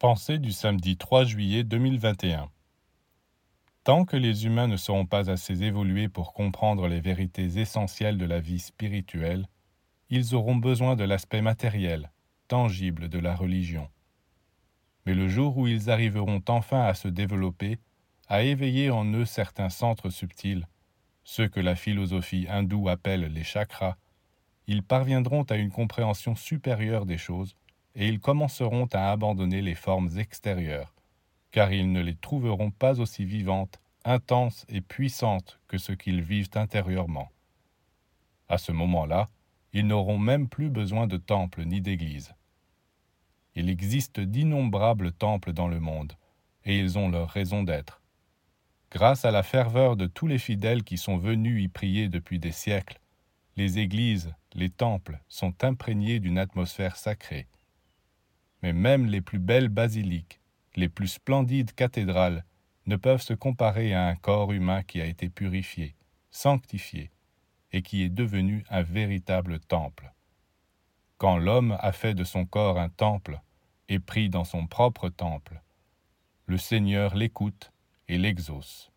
Pensée du samedi 3 juillet 2021 Tant que les humains ne seront pas assez évolués pour comprendre les vérités essentielles de la vie spirituelle, ils auront besoin de l'aspect matériel, tangible de la religion. Mais le jour où ils arriveront enfin à se développer, à éveiller en eux certains centres subtils, ceux que la philosophie hindoue appelle les chakras, ils parviendront à une compréhension supérieure des choses et ils commenceront à abandonner les formes extérieures, car ils ne les trouveront pas aussi vivantes, intenses et puissantes que ce qu'ils vivent intérieurement. À ce moment-là, ils n'auront même plus besoin de temples ni d'églises. Il existe d'innombrables temples dans le monde, et ils ont leur raison d'être. Grâce à la ferveur de tous les fidèles qui sont venus y prier depuis des siècles, les églises, les temples sont imprégnés d'une atmosphère sacrée mais même les plus belles basiliques, les plus splendides cathédrales ne peuvent se comparer à un corps humain qui a été purifié, sanctifié, et qui est devenu un véritable temple. Quand l'homme a fait de son corps un temple et pris dans son propre temple, le Seigneur l'écoute et l'exauce.